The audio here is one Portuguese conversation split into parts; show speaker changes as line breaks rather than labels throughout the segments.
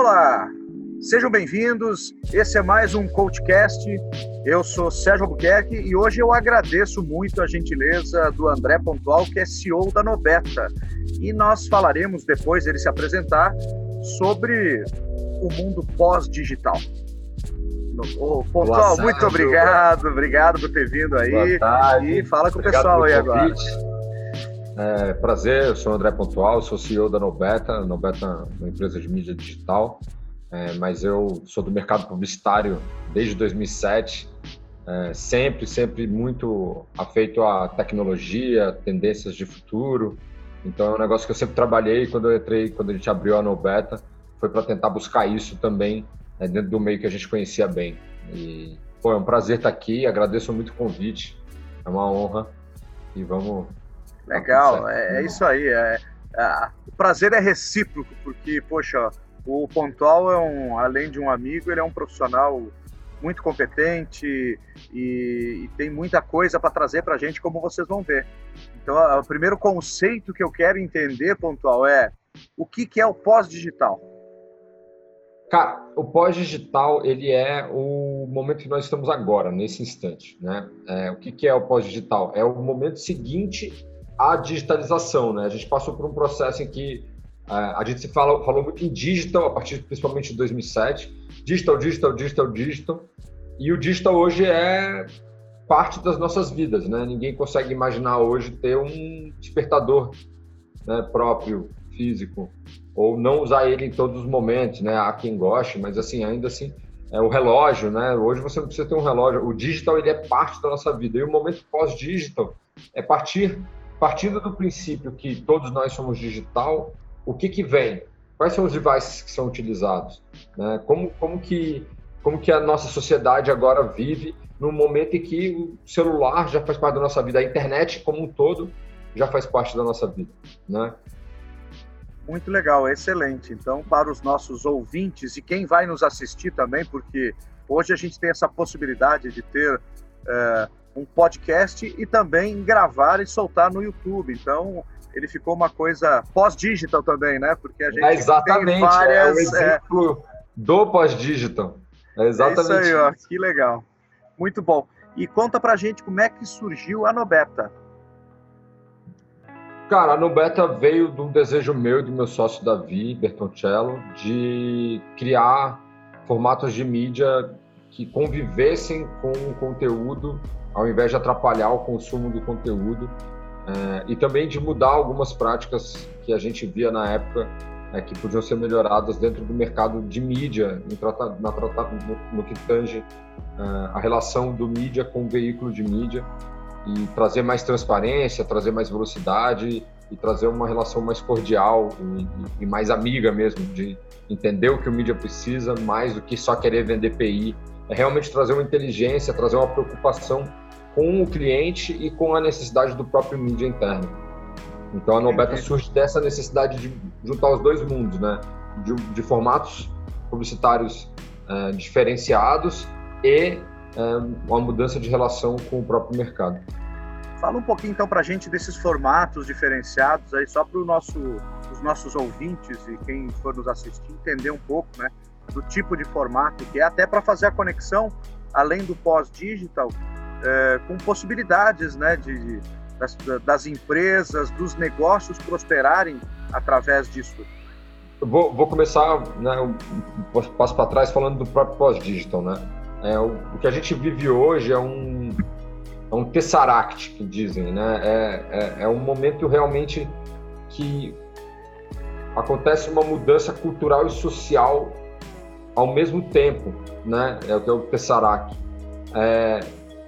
Olá, sejam bem-vindos. Esse é mais um CoachCast. Eu sou Sérgio Albuquerque e hoje eu agradeço muito a gentileza do André Pontual, que é CEO da Nobeta. E nós falaremos, depois dele se apresentar, sobre o mundo pós-digital. Oh, Pontual, tarde, muito obrigado, obrigado por ter vindo aí. E fala com o pessoal aí agora.
É, prazer, eu sou o André Pontual, sou CEO da Nobeta. Nobeta é uma empresa de mídia digital, é, mas eu sou do mercado publicitário desde 2007. É, sempre, sempre muito afeito à tecnologia, tendências de futuro. Então é um negócio que eu sempre trabalhei quando eu entrei, quando a gente abriu a Nobeta, foi para tentar buscar isso também é, dentro do meio que a gente conhecia bem. E é um prazer estar aqui, agradeço muito o convite, é uma honra e vamos.
Legal, é, é, isso aí. É, é, o prazer é recíproco, porque, poxa, o Pontual é um, além de um amigo, ele é um profissional muito competente e, e tem muita coisa para trazer para a gente, como vocês vão ver. Então, o primeiro conceito que eu quero entender, Pontual, é o que, que é o pós-digital?
Cara, o pós-digital ele é o momento que nós estamos agora, nesse instante, né? É, o que, que é o pós-digital? É o momento seguinte à digitalização, né? A gente passou por um processo em que é, a gente se fala, falou muito em digital a partir principalmente de 2007, digital, digital, digital, digital, e o digital hoje é parte das nossas vidas, né? Ninguém consegue imaginar hoje ter um despertador né, próprio, físico, ou não usar ele em todos os momentos, né? Há quem goste, mas assim, ainda assim, é o relógio, né? Hoje você não precisa ter um relógio. O digital ele é parte da nossa vida. E o momento pós-digital é partir partindo do princípio que todos nós somos digital, o que que vem? Quais são os devices que são utilizados? Né? Como como que como que a nossa sociedade agora vive no momento em que o celular já faz parte da nossa vida, a internet como um todo já faz parte da nossa vida, né?
Muito legal, excelente. Então, para os nossos ouvintes e quem vai nos assistir também, porque hoje a gente tem essa possibilidade de ter é, um podcast e também gravar e soltar no YouTube. Então, ele ficou uma coisa pós-digital também, né? Porque a gente
é exatamente, tem várias... É o exemplo é... do pós-digital. É exatamente
é isso aí, ó, que legal. Muito bom. E conta pra gente como é que surgiu a Nobeta.
Cara, a Nubeta veio do desejo meu e do meu sócio Davi Bertoncello de criar formatos de mídia que convivessem com o conteúdo, ao invés de atrapalhar o consumo do conteúdo, é, e também de mudar algumas práticas que a gente via na época é, que podiam ser melhoradas dentro do mercado de mídia, trata, na, no, no, que tange é, a relação do mídia com o veículo de mídia e trazer mais transparência, trazer mais velocidade e trazer uma relação mais cordial e, e, mais amiga mesmo, de entender o que o mídia precisa, mais do que só querer vender PI. É realmente trazer uma inteligência, trazer uma preocupação com o cliente e com a necessidade do próprio mídia interno. Então a Nobeta surge dessa necessidade de juntar os dois mundos, né? De, de formatos publicitários uh, diferenciados e é, uma mudança de relação com o próprio mercado.
Fala um pouquinho então para a gente desses formatos diferenciados aí, só para nosso, os nossos ouvintes e quem for nos assistir entender um pouco, né, do tipo de formato que é, até para fazer a conexão, além do pós-digital, é, com possibilidades, né, de, de das, das, empresas, dos negócios prosperarem através disso.
vou, vou começar, né, um passo para trás falando do próprio pós-digital, né? É, o, o, que a gente vive hoje é um, é um tessaract, que dizem, né? É, é, é um momento realmente que acontece uma mudança cultural e social ao mesmo tempo, né? É o que é o tessaract. É,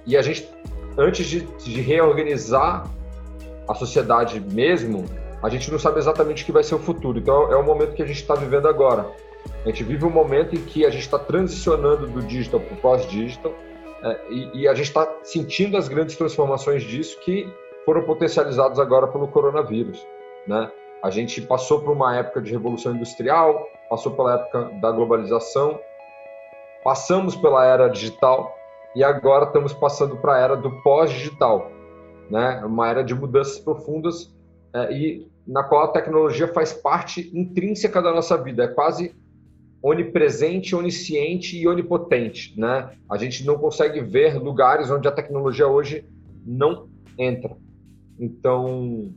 e a gente, antes de, de reorganizar a sociedade mesmo, a gente não sabe exatamente o que vai ser o futuro. Então é o momento que a gente está vivendo agora. A gente vive um momento em que a gente está transicionando do digital para o pós-digital é, e, e, a gente está sentindo as grandes transformações disso que foram potencializadas agora pelo coronavírus. Né? A gente passou por uma época de revolução industrial, passou pela época da globalização, passamos pela era digital e agora estamos passando para a era do pós-digital, né? uma era de mudanças profundas é, e na qual a tecnologia faz parte intrínseca da nossa vida, é quase onipresente, onisciente e onipotente, né? A gente não consegue ver lugares onde a tecnologia hoje não entra. Então,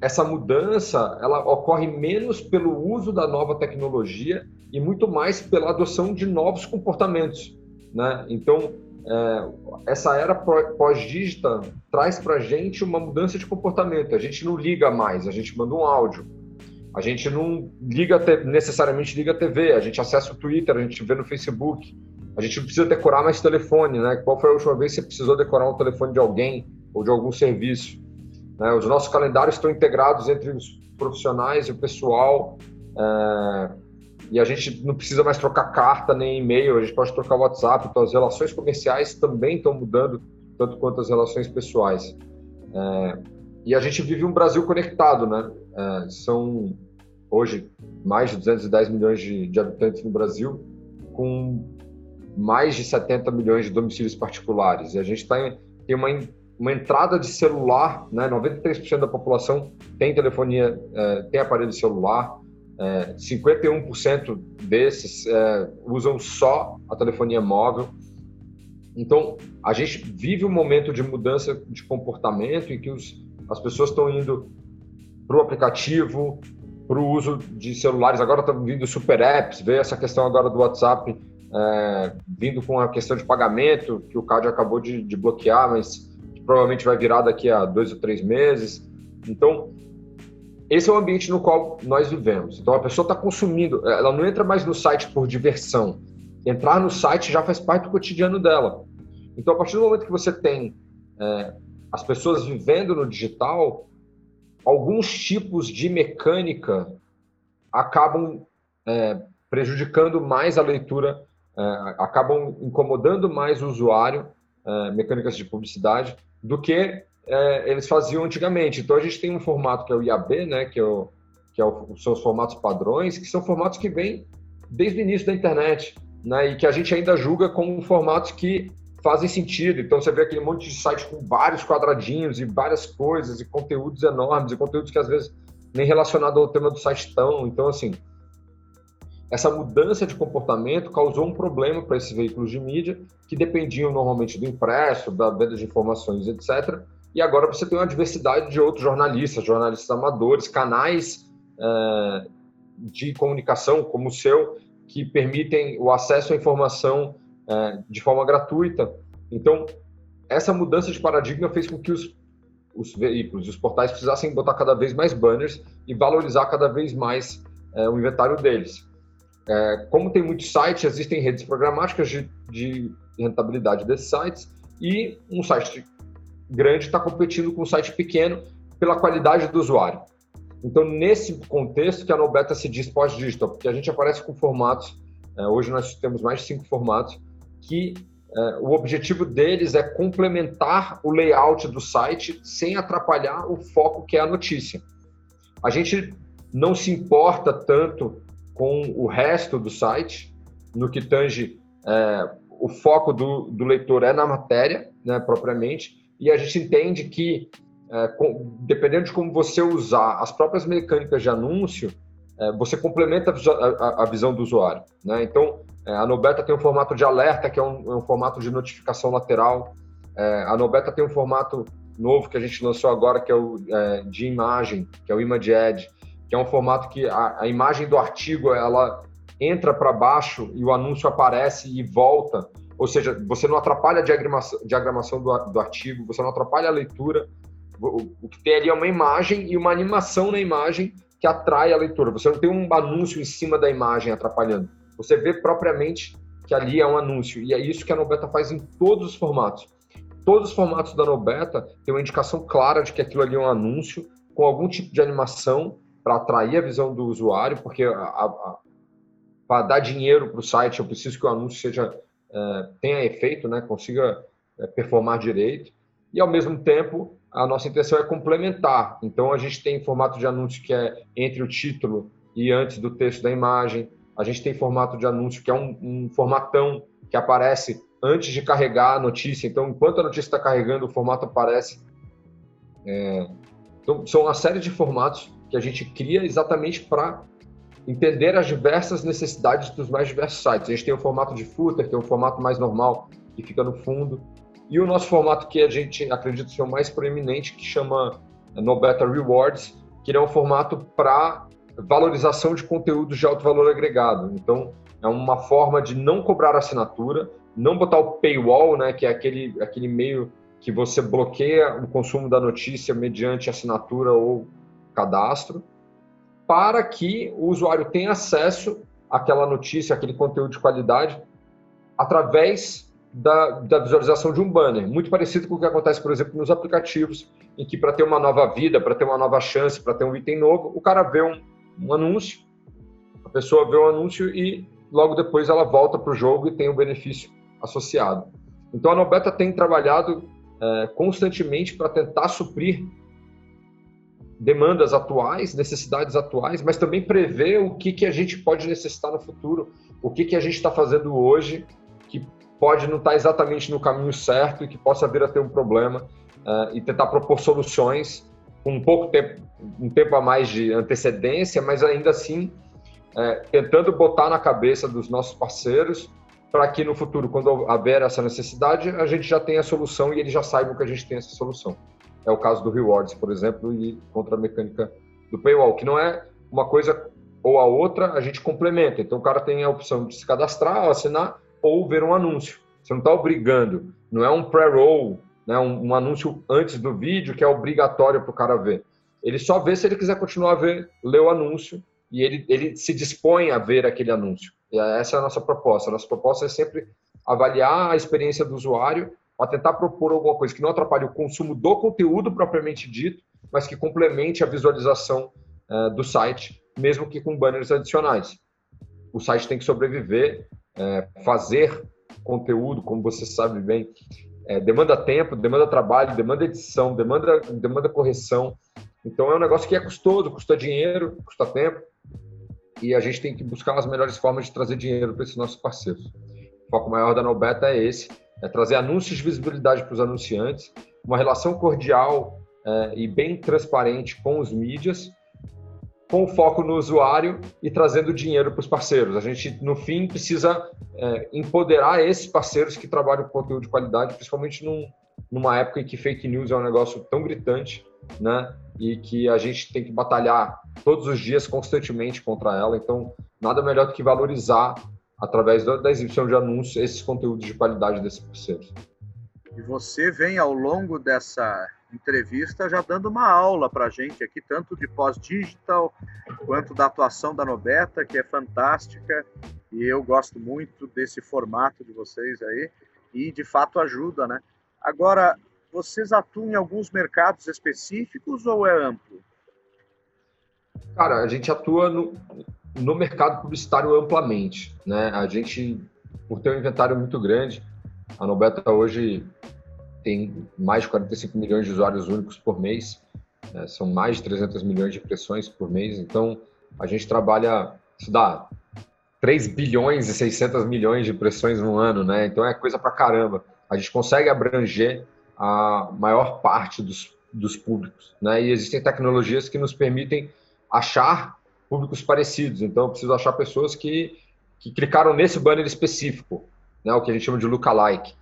essa mudança, ela ocorre menos pelo uso da nova tecnologia e muito mais pela adoção de novos comportamentos, né? Então, é, essa era pós-dígita traz para a gente uma mudança de comportamento. A gente não liga mais, a gente manda um áudio a gente não liga necessariamente liga a TV, a gente acessa o Twitter, a gente vê no Facebook. A gente não precisa decorar mais telefone, né? Qual foi a última vez que você precisou decorar um telefone de alguém ou de algum serviço? Né? Os nossos calendários estão integrados entre os profissionais e o pessoal. É... E a gente não precisa mais trocar carta nem e-mail, a gente pode trocar WhatsApp. Então, as relações comerciais também estão mudando, tanto quanto as relações pessoais. É... E a gente vive um Brasil conectado, né? É, são hoje mais de 210 milhões de, de habitantes no Brasil, com mais de 70 milhões de domicílios particulares. E a gente tá em, tem uma, uma entrada de celular, né? 93% da população tem telefonia, é, tem aparelho celular, é, 51% desses é, usam só a telefonia móvel. Então, a gente vive um momento de mudança de comportamento em que os, as pessoas estão indo para o aplicativo, para o uso de celulares. Agora estão vindo super apps, veio essa questão agora do WhatsApp é, vindo com a questão de pagamento, que o CAD acabou de, de bloquear, mas provavelmente vai virar daqui a dois ou três meses. Então, esse é o ambiente no qual nós vivemos. Então, a pessoa está consumindo, ela não entra mais no site por diversão. Entrar no site já faz parte do cotidiano dela. Então, a partir do momento que você tem é, as pessoas vivendo no digital, alguns tipos de mecânica acabam é, prejudicando mais a leitura, é, acabam incomodando mais o usuário, é, mecânicas de publicidade, do que é, eles faziam antigamente. Então a gente tem um formato que é o IAB, né, que, é o, que é o, são os formatos padrões, que são formatos que vêm desde o início da internet, né, e que a gente ainda julga como formatos que fazem sentido. Então você vê aquele monte de site com vários quadradinhos e várias coisas e conteúdos enormes e conteúdos que às vezes nem relacionado ao tema do site estão. Então assim, essa mudança de comportamento causou um problema para esses veículos de mídia que dependiam normalmente do impresso, da venda de informações, etc. E agora você tem uma diversidade de outros jornalistas, jornalistas amadores, canais é, de comunicação como o seu que permitem o acesso à informação é, de forma gratuita. Então, essa mudança de paradigma fez com que os, os veículos, os portais precisassem botar cada vez mais banners e valorizar cada vez mais é, o inventário deles. É, como tem muitos sites, existem redes programáticas de, de rentabilidade desses sites e um site grande está competindo com um site pequeno pela qualidade do usuário. Então, nesse contexto que a Nobeta se diz pós-digital, porque a gente aparece com formatos, é, hoje nós temos mais de cinco formatos, que é, o objetivo deles é complementar o layout do site sem atrapalhar o foco que é a notícia. A gente não se importa tanto com o resto do site, no que tange é, o foco do, do, leitor é na matéria, né, propriamente, e a gente entende que, é, com, dependendo de como você usar as próprias mecânicas de anúncio, é, você complementa a, a, a, visão do usuário. Né? Então, é, a Nobeta tem um formato de alerta, que é um, é um formato de notificação lateral. É, a Nobeta tem um formato novo que a gente lançou agora, que é o é, de imagem, que é o Image Edge, que é um formato que a, a imagem do artigo ela entra para baixo e o anúncio aparece e volta. Ou seja, você não atrapalha a diagramação, diagramação do, do artigo, você não atrapalha a leitura. O, o que tem ali é uma imagem e uma animação na imagem que atrai a leitura. Você não tem um anúncio em cima da imagem atrapalhando. Você vê propriamente que ali é um anúncio. E é isso que a Nobeta faz em todos os formatos. Todos os formatos da Nobeta têm uma indicação clara de que aquilo ali é um anúncio, com algum tipo de animação para atrair a visão do usuário, porque para dar dinheiro para o site, eu preciso que o anúncio seja tenha efeito, né, consiga é, performar direito. E ao mesmo tempo, a nossa intenção é complementar. Então a gente tem formato de anúncio que é entre o título e antes do texto da imagem. A gente tem formato de anúncio que é um, um formatão que aparece antes de carregar a notícia. Então, enquanto a notícia está carregando, o formato aparece. É... Então, são uma série de formatos que a gente cria exatamente para entender as diversas necessidades dos mais diversos sites. A gente tem o formato de footer, que é um formato mais normal, que fica no fundo, e o nosso formato que a gente acredita ser o mais proeminente, que chama No Better Rewards, que é um formato para valorização de conteúdos de alto valor agregado. Então, é uma forma de não cobrar assinatura, não botar o paywall, né, que é aquele, aquele meio que você bloqueia o consumo da notícia mediante assinatura ou cadastro, para que o usuário tenha acesso àquela notícia, àquele conteúdo de qualidade, através da, da, visualização de um banner. Muito parecido com o que acontece, por exemplo, nos aplicativos, em que para ter uma nova vida, para ter uma nova chance, para ter um item novo, o cara vê um, um anúncio, a pessoa vê o um anúncio e logo depois ela volta para o jogo e tem o um benefício associado. Então a Nobeta tem trabalhado é, constantemente para tentar suprir demandas atuais, necessidades atuais, mas também prever o que, que a gente pode necessitar no futuro, o que, que a gente está fazendo hoje que pode não estar tá exatamente no caminho certo e que possa vir a ter um problema uh, e tentar propor soluções com um pouco tempo, um tempo a mais de antecedência, mas ainda assim uh, tentando botar na cabeça dos nossos parceiros para que no futuro, quando haver essa necessidade, a gente já tenha a solução e eles já saibam que a gente tem essa solução. É o caso do Rewards, por exemplo, e contra a mecânica do Paywall, que não é uma coisa ou a outra, a gente complementa. Então o cara tem a opção de se cadastrar, assinar ou ver um anúncio. Você não está obrigando, não é um pré-roll, né, um, um, anúncio antes do vídeo que é obrigatório para o cara ver. Ele só vê se ele quiser continuar a ver, ler o anúncio e ele, ele se dispõe a ver aquele anúncio. E essa é a nossa proposta. A nossa proposta é sempre avaliar a experiência do usuário para tentar propor alguma coisa que não atrapalhe o consumo do conteúdo propriamente dito, mas que complemente a visualização uh, do site, mesmo que com banners adicionais. O site tem que sobreviver, é, fazer conteúdo, como você sabe bem, é, demanda tempo, demanda trabalho, demanda edição, demanda, demanda correção. Então é um negócio que é custoso, custa dinheiro, custa tempo, e a gente tem que buscar as melhores formas de trazer dinheiro para esses nossos parceiros. O foco maior da Nobeta é esse, é trazer anúncios de visibilidade para os anunciantes, uma relação cordial é, e bem transparente com os mídias, com foco no usuário e trazendo dinheiro para os parceiros. A gente, no fim, precisa é, empoderar esses parceiros que trabalham com conteúdo de qualidade, principalmente num, numa época em que fake news é um negócio tão gritante, né? E que a gente tem que batalhar todos os dias, constantemente contra ela. Então, nada melhor do que valorizar, através da exibição de anúncios, esses conteúdos de qualidade desses parceiros.
E você vem ao longo dessa entrevista já dando uma aula para a gente aqui, tanto de pós-digital quanto da atuação da Nobeta, que é fantástica, e eu gosto muito desse formato de vocês aí, e de fato ajuda, né? Agora, vocês atuam em alguns mercados específicos ou é amplo?
Cara, a gente atua no, no mercado publicitário amplamente, né? A gente, por ter um inventário muito grande, a Nobeta hoje tem mais de 45 milhões de usuários únicos por mês, né? são mais de 300 milhões de impressões por mês, então a gente trabalha, isso dá 3 bilhões e 600 milhões de impressões no ano, né? Então é coisa pra caramba. A gente consegue abranger a maior parte dos, dos públicos, né? E existem tecnologias que nos permitem achar públicos parecidos. Então eu preciso achar pessoas que, que clicaram nesse banner específico, né? O que a gente chama de lookalike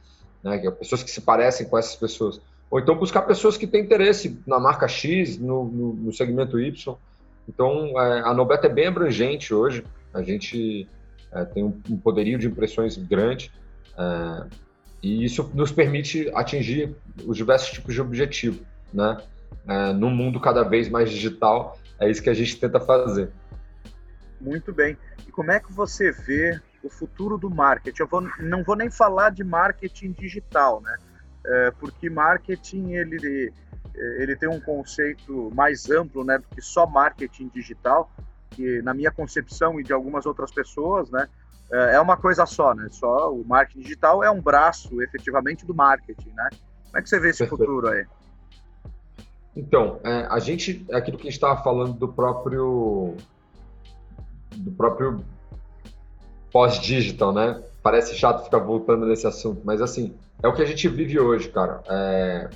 né? Que é pessoas que se parecem com essas pessoas. Ou então buscar pessoas que têm interesse na marca X, no, no, no segmento Y. Então, é, a Nobeta é bem abrangente hoje. A gente é, tem um, poderio de impressões grande. É, e isso nos permite atingir os diversos tipos de objetivo, né? É, num mundo cada vez mais digital, é isso que a gente tenta fazer.
Muito bem. E como é que você vê o futuro do marketing. Eu vou, não vou nem falar de marketing digital, né? É, porque marketing ele, ele tem um conceito mais amplo, né, do que só marketing digital, que na minha concepção e de algumas outras pessoas, né, é, é uma coisa só, né? Só o marketing digital é um braço, efetivamente, do marketing, né? Como é que você vê esse Perfeito. futuro aí?
Então, é, a gente, é aquilo que a gente estava falando do próprio do próprio pós-digital, né? Parece chato ficar voltando nesse assunto, mas assim, é o que a gente vive hoje, cara. É...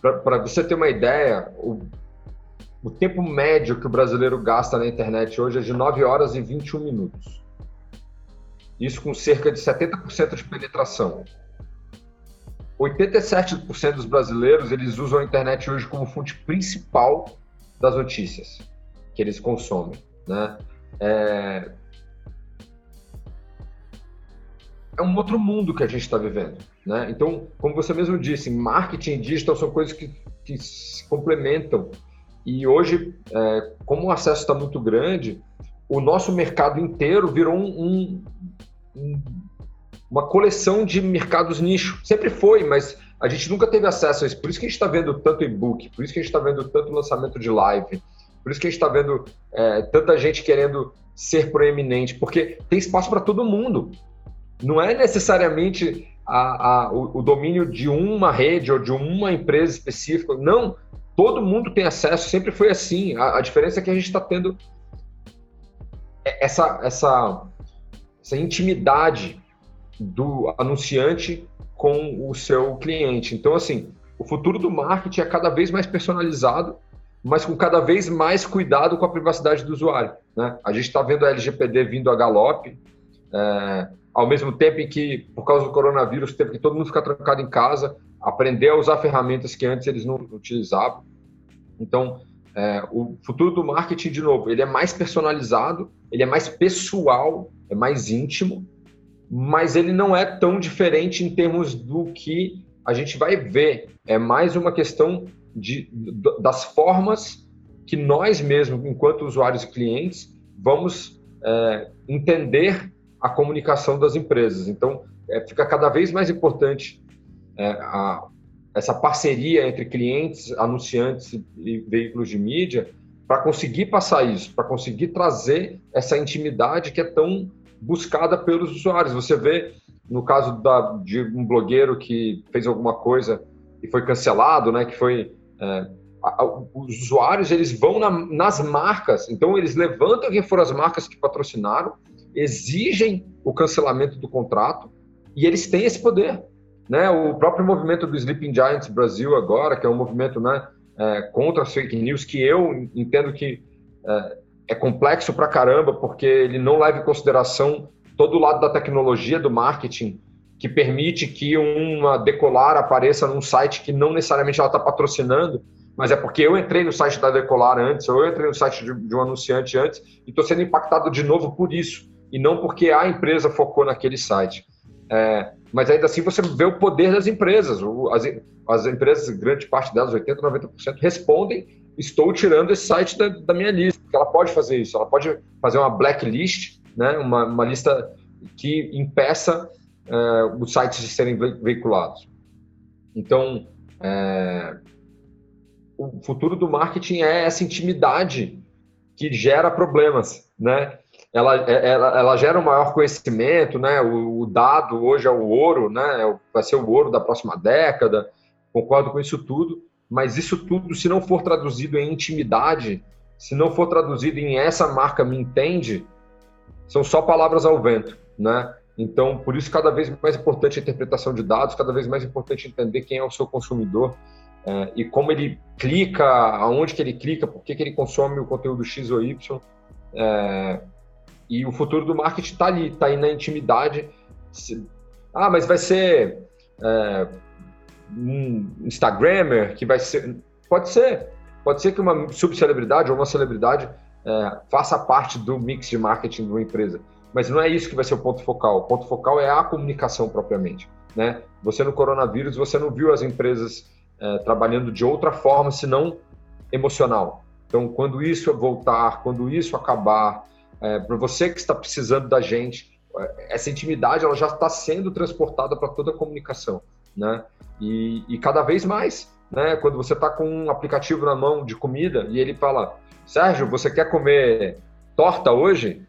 Para você ter uma ideia, o... o tempo médio que o brasileiro gasta na internet hoje é de 9 horas e 21 minutos. Isso com cerca de 70% de penetração. 87% dos brasileiros eles usam a internet hoje como fonte principal das notícias que eles consomem, né? É, é um outro mundo que a gente está vivendo, né? Então, como você mesmo disse, marketing e digital são coisas que, que se complementam e hoje, é, como o acesso está muito grande, o nosso mercado inteiro virou um, um, uma coleção de mercados nicho. Sempre foi, mas a gente nunca teve acesso a isso. Por isso que a gente está vendo tanto e-book, por isso que a gente está vendo tanto lançamento de live, por isso que a gente está vendo é, tanta gente querendo ser proeminente, porque tem espaço para todo mundo. Não é necessariamente a, a, o, o domínio de uma rede ou de uma empresa específica. Não, todo mundo tem acesso, sempre foi assim. A, a diferença é que a gente está tendo essa, essa, essa intimidade do anunciante com o seu cliente. Então, assim, o futuro do marketing é cada vez mais personalizado, mas com cada vez mais cuidado com a privacidade do usuário. Né? A gente está vendo a LGPD vindo a galope, é, ao mesmo tempo em que, por causa do coronavírus, teve que todo mundo ficar trancado em casa, aprender a usar ferramentas que antes eles não utilizavam. Então, é, o futuro do marketing, de novo, ele é mais personalizado, ele é mais pessoal, é mais íntimo, mas ele não é tão diferente em termos do que a gente vai ver. É mais uma questão de, das formas que nós mesmos, enquanto usuários e clientes, vamos é, entender a comunicação das empresas. Então, é, fica cada vez mais importante é, a, essa parceria entre clientes, anunciantes e veículos de mídia para conseguir passar isso, para conseguir trazer essa intimidade que é tão buscada pelos usuários. Você vê no caso da, de um blogueiro que fez alguma coisa e foi cancelado, né? Que foi é, os usuários eles vão na, nas marcas, então eles levantam quem foram as marcas que patrocinaram, exigem o cancelamento do contrato e eles têm esse poder. Né? O próprio movimento do Sleeping Giants Brasil agora, que é um movimento né, é, contra as fake news, que eu entendo que é, é complexo pra caramba, porque ele não leva em consideração todo o lado da tecnologia do marketing, que permite que uma Decolar apareça num site que não necessariamente ela está patrocinando, mas é porque eu entrei no site da Decolar antes, ou eu entrei no site de, de um anunciante antes, e estou sendo impactado de novo por isso, e não porque a empresa focou naquele site. É, mas ainda assim você vê o poder das empresas. As, as empresas, grande parte delas, 80%, 90%, respondem: estou tirando esse site da, da, minha lista. Ela pode fazer isso, ela pode fazer uma blacklist, né, uma, uma lista que impeça é, os sites de serem veiculados. Então, é, o futuro do marketing é essa intimidade que gera problemas, né? ela, é, ela, ela gera um maior conhecimento, né? O, o, dado hoje é o ouro, né? É vai ser o ouro da próxima década. Concordo com isso tudo, mas isso tudo, se não for traduzido em intimidade, se não for traduzido em essa marca me entende, são só palavras ao vento, né? Então, por isso, cada vez mais importante a interpretação de dados, cada vez mais importante entender quem é o seu consumidor é, e como ele clica, aonde que ele clica, por que, que ele consome o conteúdo X ou Y. É, e o futuro do marketing está ali, está aí na intimidade. Ah, mas vai ser é, um Instagrammer que vai ser. Pode ser. Pode ser que uma subcelebridade ou uma celebridade é, faça parte do mix de marketing de uma empresa. Mas não é isso que vai ser o ponto focal. O ponto focal é a comunicação propriamente. Né? Você no coronavírus, você não viu as empresas é, trabalhando de outra forma, senão emocional. Então, quando isso voltar, quando isso acabar, é, para você que está precisando da gente, é, essa intimidade ela já está sendo transportada para toda a comunicação, né? E, e, cada vez mais, né? Quando você está com um aplicativo na mão de comida e ele fala, Sérgio, você quer comer torta hoje?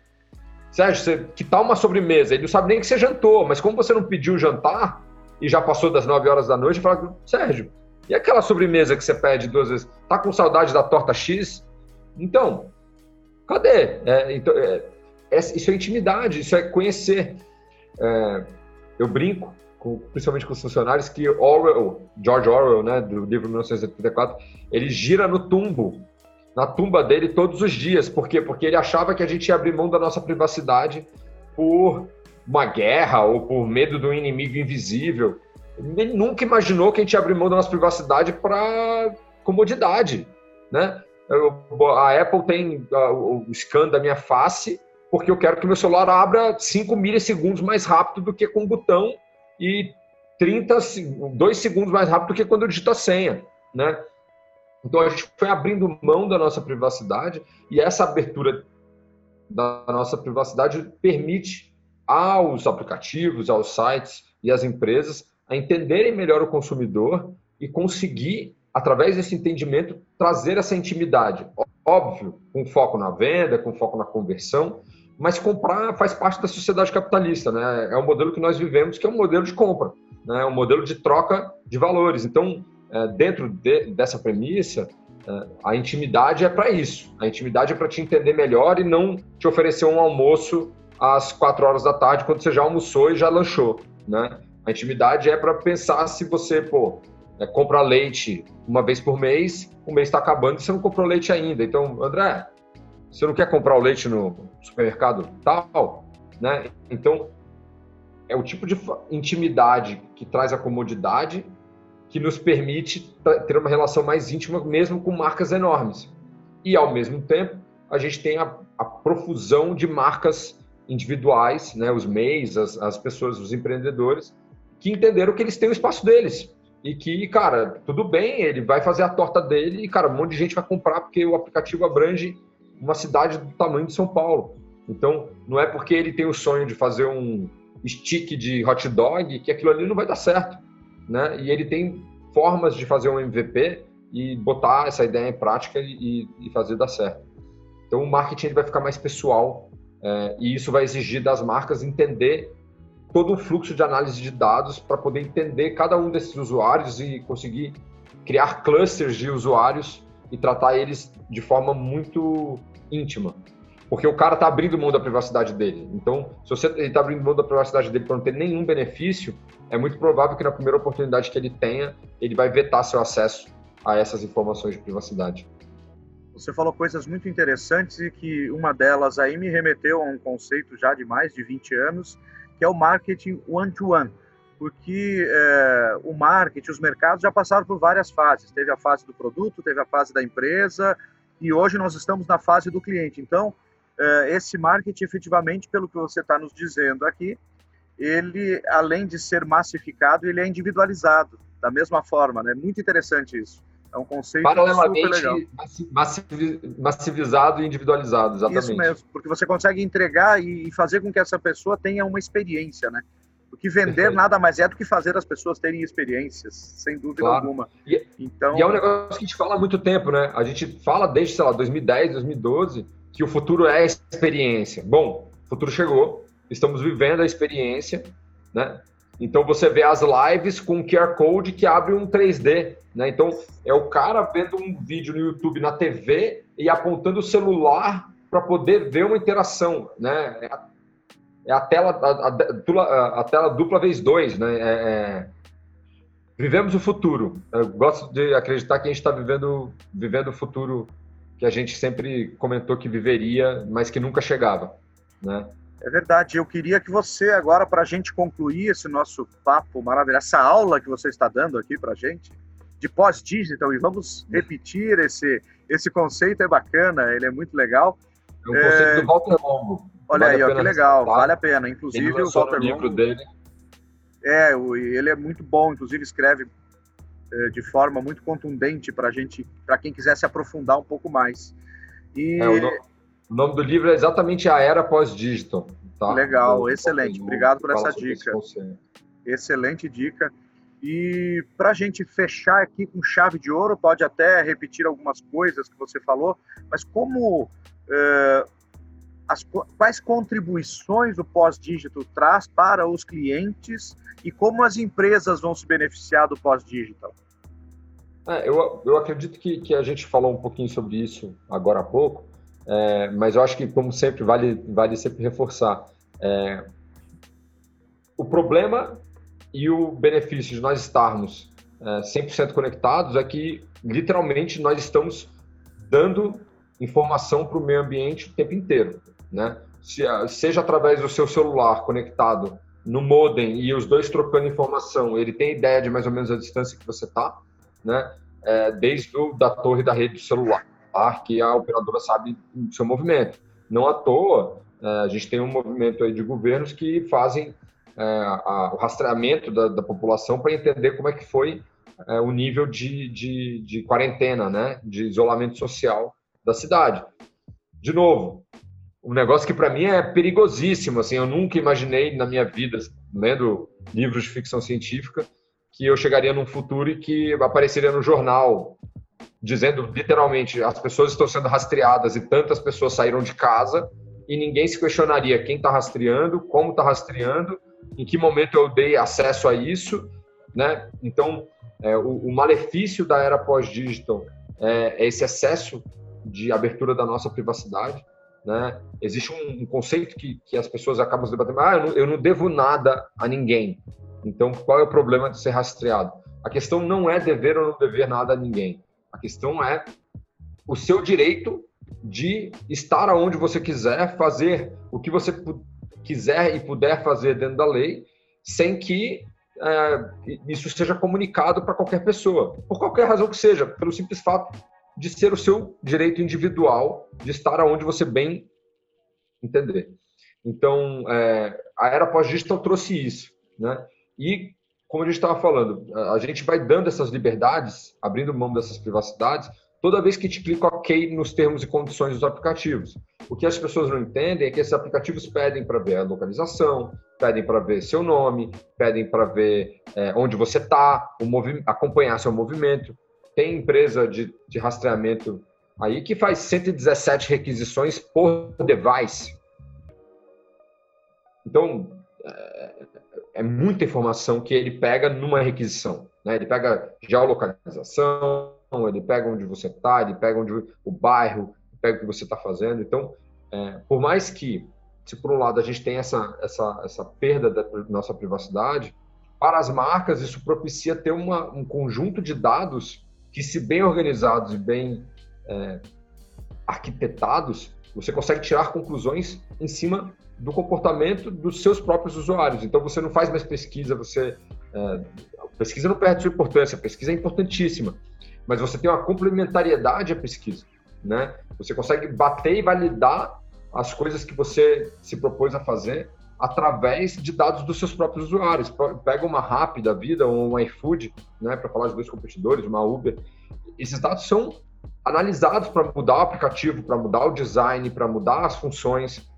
Sérgio, você, que tal uma sobremesa? Ele não sabe nem que você jantou, mas como você não pediu jantar e já passou das 9 horas da noite, fala, Sérgio, e aquela sobremesa que você pede duas vezes? Tá com saudade da torta X? Então, Cadê? É, então, é, é, isso é intimidade, isso é conhecer. É, eu brinco, com, principalmente com os funcionários, que Orwell, George Orwell, né, do livro 1984, ele gira no tumbo na tumba dele todos os dias. Por quê? Porque ele achava que a gente ia abrir mão da nossa privacidade por uma guerra ou por medo do inimigo invisível. Ele nunca imaginou que a gente ia abrir mão da nossa privacidade para comodidade, né? A Apple tem o scan da minha face porque eu quero que meu celular abra 5 milissegundos mais rápido do que com o botão e 30, 2 segundos mais rápido do que quando eu digito a senha, né? Então a gente foi abrindo mão da nossa privacidade e essa abertura da nossa privacidade permite aos aplicativos, aos sites e às empresas a entenderem melhor o consumidor e conseguir, através desse entendimento, trazer essa intimidade. Óbvio, com foco na venda, com foco na conversão, mas comprar faz parte da sociedade capitalista, né? É o modelo que nós vivemos, que é um modelo de compra, né? É um modelo de troca de valores. Então, é, dentro de, dessa premissa, é, a intimidade é para isso. A intimidade é para te entender melhor e não te oferecer um almoço às quatro horas da tarde, quando você já almoçou e já lanchou, né? A intimidade é para pensar se você, pô, é, compra leite uma vez por mês, o mês está acabando e você não comprou leite ainda. Então, André, você não quer comprar o leite no supermercado tal, né? Então, é o tipo de intimidade que traz a comodidade que nos permite ter uma relação mais íntima mesmo com marcas enormes. E, ao mesmo tempo, a gente tem a, a profusão de marcas individuais, né, os MEIs, as, as pessoas, os empreendedores, que entenderam que eles têm o espaço deles. E que, cara, tudo bem, ele vai fazer a torta dele e, cara, um monte de gente vai comprar porque o aplicativo abrange uma cidade do tamanho de São Paulo. Então, não é porque ele tem o sonho de fazer um stick de hot dog que aquilo ali não vai dar certo né? E ele tem formas de fazer um MVP e botar essa ideia em prática e, e fazer dar certo. Então o marketing vai ficar mais pessoal é, e isso vai exigir das marcas entender todo o fluxo de análise de dados para poder entender cada um desses usuários e conseguir criar clusters de usuários e tratar eles de forma muito íntima. Porque o cara está abrindo mão da privacidade dele. Então, se você está abrindo mão da privacidade dele para não ter nenhum benefício, é muito provável que na primeira oportunidade que ele tenha, ele vai vetar seu acesso a essas informações de privacidade.
Você falou coisas muito interessantes e que uma delas aí me remeteu a um conceito já de mais de 20 anos, que é o marketing one-to-one. -one, porque é, o marketing, os mercados já passaram por várias fases. Teve a fase do produto, teve a fase da empresa e hoje nós estamos na fase do cliente. Então, é, esse marketing, efetivamente, pelo que você está nos dizendo aqui, ele, além de ser massificado, ele é individualizado da mesma forma, né? Muito interessante isso. É um conceito
Paralelamente massivizado e individualizado, exatamente.
Isso mesmo, porque você consegue entregar e fazer com que essa pessoa tenha uma experiência, né? Porque vender nada mais é do que fazer as pessoas terem experiências, sem dúvida claro. alguma.
E, então... e é um negócio que a gente fala há muito tempo, né? A gente fala desde, sei lá, 2010, 2012, que o futuro é a experiência. Bom, o futuro chegou, estamos vivendo a experiência, né? Então você vê as lives com QR Code que abre um 3D, né? Então é o cara vendo um vídeo no YouTube na TV e apontando o celular para poder ver uma interação, né? É a, tela a, a, a, tela dupla vez dois, né? É, é... Vivemos o futuro. Eu gosto de acreditar que a gente está vivendo vivendo o futuro que a gente sempre comentou que viveria, mas que nunca chegava, né?
É verdade. Eu queria que você agora, para a gente concluir esse nosso papo maravilhoso, essa aula que você está dando aqui para a gente de pós-digital, e vamos repetir esse esse conceito é bacana, ele é muito legal.
É um conceito é... do Walter Longo.
Olha vale aí, ó, que legal, vale a pena. Inclusive
o Walter livro dele.
É, ele é muito bom, inclusive escreve é, de forma muito contundente para gente, para quem quiser se aprofundar um pouco mais.
E é, o, no, o, nome do livro é exatamente a era pós-digital. Tá?
Legal, do, excelente. Do, Obrigado por essa dica. Excelente dica. E para a gente fechar aqui com chave de ouro, pode até repetir algumas coisas que você falou, mas como é, as, quais contribuições o pós-digital traz para os clientes e como as empresas vão se beneficiar do pós-digital?
É, eu, eu acredito que, que a gente falou um pouquinho sobre isso agora há pouco, é, mas eu acho que, como sempre, vale, vale sempre reforçar. É, o problema e o benefício de nós estarmos é, 100% conectados é que, literalmente, nós estamos dando informação para o meio ambiente o tempo inteiro, né? seja através do seu celular conectado no modem e os dois trocando informação, ele tem ideia de mais ou menos a distância que você está, né? É, desde o, da torre da rede do celular, que a operadora sabe o seu movimento. Não à toa, é, a gente tem um movimento aí de governos que fazem é, a, o rastreamento da, da população para entender como é que foi é, o nível de, de, de quarentena, né? De isolamento social da cidade. De novo, um negócio que para mim é perigosíssimo. Assim, eu nunca imaginei na minha vida, lendo livros de ficção científica, que eu chegaria num futuro e que apareceria no jornal dizendo literalmente as pessoas estão sendo rastreadas e tantas pessoas saíram de casa e ninguém se questionaria quem está rastreando, como está rastreando, em que momento eu dei acesso a isso, né? Então, é, o, o, malefício da era pós-digital é, é esse excesso de abertura da nossa privacidade né? Existe um, um conceito que, que, as pessoas acabam debatendo, ah, eu não, eu não devo nada a ninguém. Então, qual é o problema de ser rastreado? A questão não é dever ou não dever nada a ninguém. A questão é o seu direito de estar aonde você quiser, fazer o que você quiser e puder fazer dentro da lei, sem que é, isso seja comunicado para qualquer pessoa, por qualquer razão que seja, pelo simples fato de ser o seu direito individual de estar aonde você bem entender. Então, é, a era pós-digital trouxe isso, né? E, como a gente estava falando, a gente vai dando essas liberdades, abrindo mão dessas privacidades, toda vez que gente clica OK nos termos e condições dos aplicativos. O que as pessoas não entendem é que esses aplicativos pedem para ver a localização, pedem para ver seu nome, pedem para ver é, onde você está, acompanhar seu movimento tem empresa de, de rastreamento aí que faz 117 requisições por device. Então, é, é muita informação que ele pega numa requisição. Né? Ele pega geolocalização, ele pega onde você está, ele pega onde o bairro, pega o que você está fazendo. Então, é, por mais que, se por um lado a gente tem essa, essa, essa perda da nossa privacidade, para as marcas isso propicia ter uma, um conjunto de dados que, se bem organizados e bem é, arquitetados, você consegue tirar conclusões em cima do comportamento dos seus próprios usuários. Então, você não faz mais pesquisa, você. É, pesquisa não perde sua importância, a pesquisa é importantíssima, mas você tem uma complementariedade à pesquisa. Né? Você consegue bater e validar as coisas que você se propôs a fazer através de dados dos seus próprios usuários. Pega uma rápida vida um iFood, né, para falar de dois competidores, uma Uber. Esses dados são analisados para mudar o aplicativo, para mudar o design, para mudar as funções,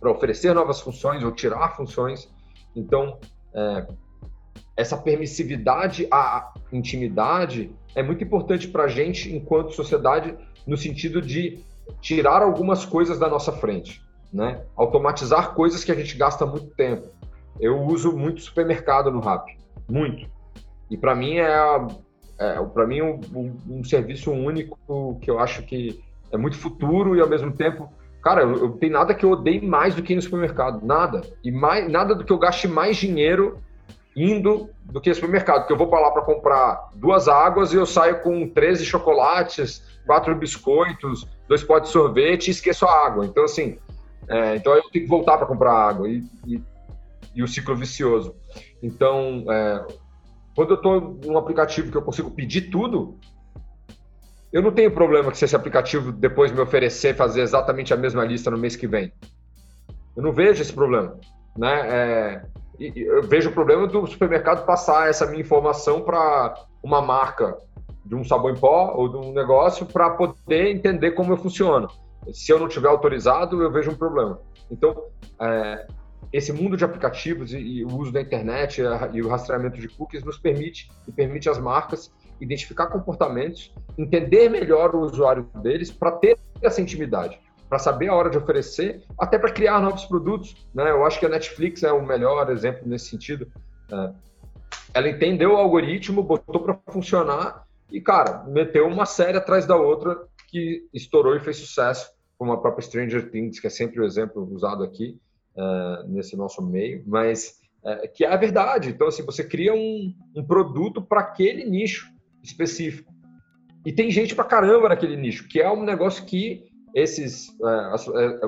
para oferecer novas funções ou tirar funções. Então, é, essa permissividade à intimidade é muito importante para a gente, enquanto sociedade, no sentido de tirar algumas coisas da nossa frente né? Automatizar coisas que a gente gasta muito tempo. Eu uso muito supermercado no Rap, muito. E para mim é, é para mim um, um, um, serviço único que eu acho que é muito futuro e ao mesmo tempo, cara, eu, eu tenho nada que eu odeie mais do que ir no supermercado, nada. E mais nada do que eu gaste mais dinheiro indo do que supermercado, porque eu vou para lá para comprar duas águas e eu saio com 13 chocolates, quatro biscoitos, dois potes de sorvete e esqueço a água. Então assim, é, então eu tenho que voltar para comprar água e, e, e, o ciclo vicioso. Então, é, quando eu estou num aplicativo que eu consigo pedir tudo, eu não tenho problema que se esse aplicativo depois me oferecer fazer exatamente a mesma lista no mês que vem. Eu não vejo esse problema, né? É, eu vejo o problema do supermercado passar essa minha informação para uma marca de um sabão em pó ou de um negócio para poder entender como eu funciono. Se eu não tiver autorizado, eu vejo um problema. Então, é, esse mundo de aplicativos e, e, o uso da internet e o rastreamento de cookies nos permite e permite às marcas identificar comportamentos, entender melhor o usuário deles para ter essa intimidade, para saber a hora de oferecer, até para criar novos produtos. Né? Eu acho que a Netflix é o melhor exemplo nesse sentido. É, ela entendeu o algoritmo, botou para funcionar e, cara, meteu uma série atrás da outra que estourou e fez sucesso como a própria Stranger Things, que é sempre o exemplo usado aqui uh, nesse nosso meio, mas uh, que é a verdade. Então, assim, você cria um, um produto para aquele nicho específico. E tem gente pra caramba naquele nicho, que é um negócio que esses, é,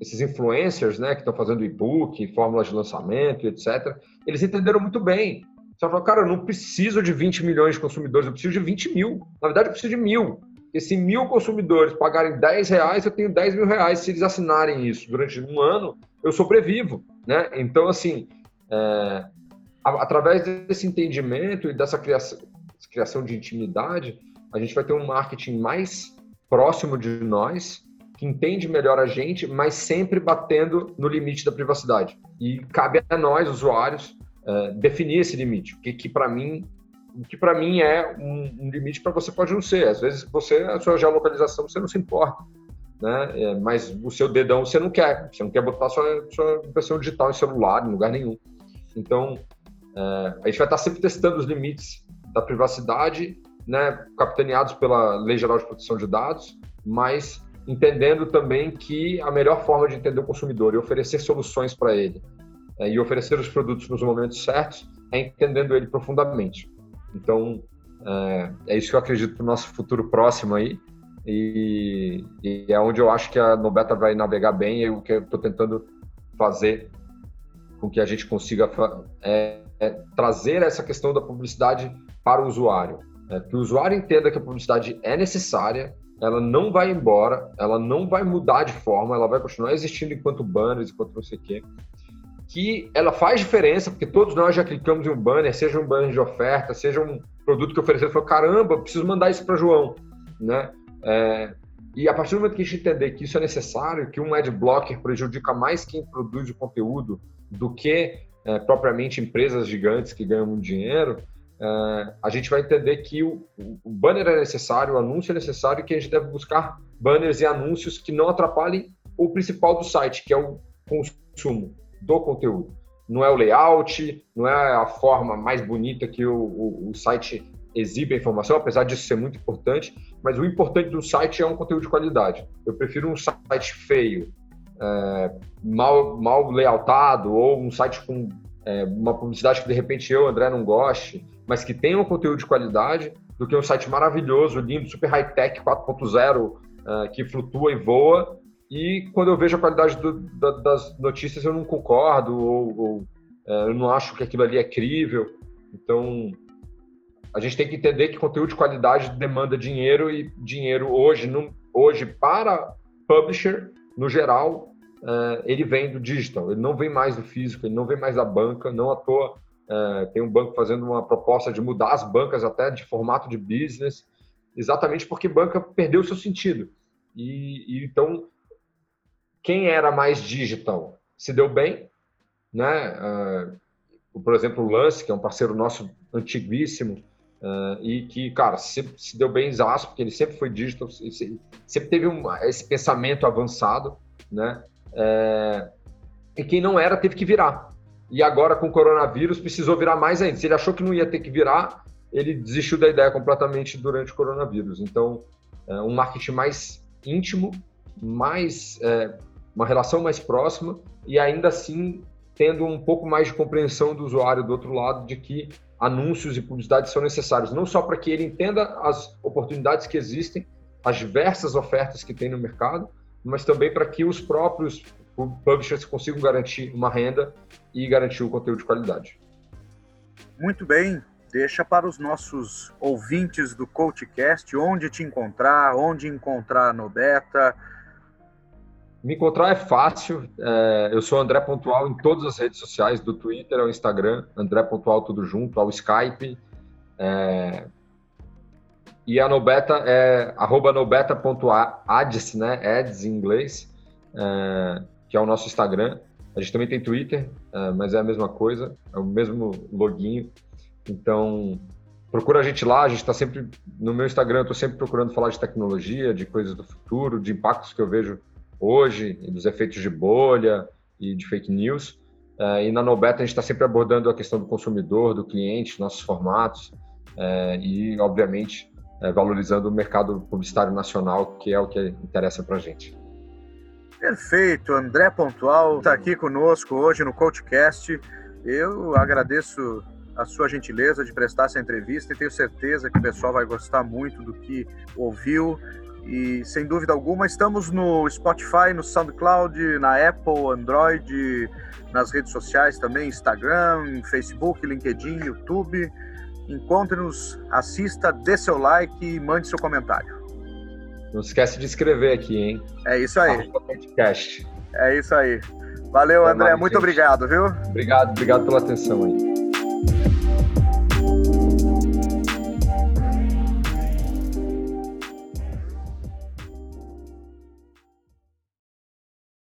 esses influencers, né, que estão fazendo e-book, fórmulas de lançamento, etc., eles entenderam muito bem. Você fala, cara, eu não preciso de 20 milhões de consumidores, eu preciso de 20 mil. Na verdade, eu preciso de mil. Porque se mil consumidores pagarem 10 reais, eu tenho 10 mil reais. Se eles assinarem isso durante um ano, eu sobrevivo. Né? Então, assim, é, através desse entendimento e dessa criação, criação de intimidade, a gente vai ter um marketing mais próximo de nós, que entende melhor a gente, mas sempre batendo no limite da privacidade. E cabe a nós, usuários, uh, definir esse limite. Que, que para mim, que para mim é um, um limite para você pode não ser. Às vezes você a sua geolocalização você não se importa, né? É, mas o seu dedão você não quer. Você não quer botar sua sua impressão digital em celular em lugar nenhum. Então uh, a gente vai estar sempre testando os limites da privacidade, né? Capitaneados pela Lei Geral de Proteção de Dados, mas entendendo também que a melhor forma de entender o consumidor e oferecer soluções para ele é, e oferecer os produtos nos momentos certos é entendendo ele profundamente. Então, é, é isso que eu acredito para o nosso futuro próximo aí e, e, é onde eu acho que a Nobeta vai navegar bem e o que eu estou tentando fazer com que a gente consiga é, é, trazer essa questão da publicidade para o usuário. É, que o usuário entenda que a publicidade é necessária, ela não vai embora, ela não vai mudar de forma, ela vai continuar existindo enquanto banners, enquanto não sei o quê. Que ela faz diferença, porque todos nós já clicamos em um banner, seja um banner de oferta, seja um produto que ofereceu, falou, caramba, preciso mandar isso para João, né? É, e a partir do momento que a gente entender que isso é necessário, que um ad blocker prejudica mais quem produz o conteúdo do que é, propriamente empresas gigantes que ganham muito dinheiro, uh, a gente vai entender que o, o, banner é necessário, o anúncio é necessário e que a gente deve buscar banners e anúncios que não atrapalhem o principal do site, que é o consumo do conteúdo. Não é o layout, não é a forma mais bonita que o, o, o site exibe a informação, apesar disso ser muito importante, mas o importante do site é um conteúdo de qualidade. Eu prefiro um site feio, é, mal, mal layoutado, ou um site com é, uma publicidade que de repente eu, André, não goste, mas que tenha um conteúdo de qualidade, do que um site maravilhoso, lindo, super high-tech 4.0, uh, que flutua e voa. E quando eu vejo a qualidade do, da, das notícias, eu não concordo, ou, ou uh, eu não acho que aquilo ali é crível. Então, a gente tem que entender que conteúdo de qualidade demanda dinheiro, e dinheiro hoje, no, hoje para publisher, no geral, uh, ele vem do digital, ele não vem mais do físico, ele não vem mais da banca, não à toa é, tem um banco fazendo uma proposta de mudar as bancas até de formato de business, exatamente porque banca perdeu o seu sentido. E, e então, quem era mais digital se deu bem, né? Uh, por exemplo, o Lance, que é um parceiro nosso antiguíssimo, uh, e que, cara, sempre se deu bem exato, porque ele sempre foi digital, sempre teve um, esse pensamento avançado, né? Uh, e quem não era teve que virar e agora com o coronavírus precisou virar mais ainda. Se ele achou que não ia ter que virar, ele desistiu da ideia completamente durante o coronavírus. Então, um marketing mais íntimo, mais é, uma relação mais próxima e ainda assim tendo um pouco mais de compreensão do usuário do outro lado de que anúncios e publicidade são necessários, não só para que ele entenda as oportunidades que existem, as diversas ofertas que tem no mercado, mas também para que os próprios publishers consigam garantir uma renda e garantir o conteúdo de qualidade.
Muito bem, deixa para os nossos ouvintes do CoachCast onde te encontrar, onde encontrar no Beta.
Me encontrar é fácil. É, eu sou André Pontual em todas as redes sociais, do Twitter ao Instagram, André Pontual tudo junto, ao Skype. É, e a Nobeta é arroba nobeta.ads, né? Ads em inglês. É, que é o nosso Instagram. A gente também tem Twitter, uh, mas é a mesma coisa, é o mesmo loginho. Então, procura a gente lá, a gente está sempre, no meu Instagram, eu estou sempre procurando falar de tecnologia, de coisas do futuro, de impactos que eu vejo hoje, dos efeitos de bolha e de fake news. Uh, e na Nobeta a gente está sempre abordando a questão do consumidor, do cliente, nossos formatos uh, e, obviamente, uh, valorizando o mercado publicitário nacional, que é o que interessa para a gente.
Perfeito, André Pontual está aqui conosco hoje no CoachCast. Eu agradeço a sua gentileza de prestar essa entrevista e tenho certeza que o pessoal vai gostar muito do que ouviu. E sem dúvida alguma, estamos no Spotify, no SoundCloud, na Apple, Android, nas redes sociais também, Instagram, Facebook, LinkedIn, YouTube. Encontre-nos, assista, dê seu like e mande seu comentário.
Não esquece de escrever aqui, hein?
É isso aí.
Podcast.
É isso aí. Valeu, Até André. Mais, muito gente. obrigado, viu?
Obrigado, obrigado pela atenção aí.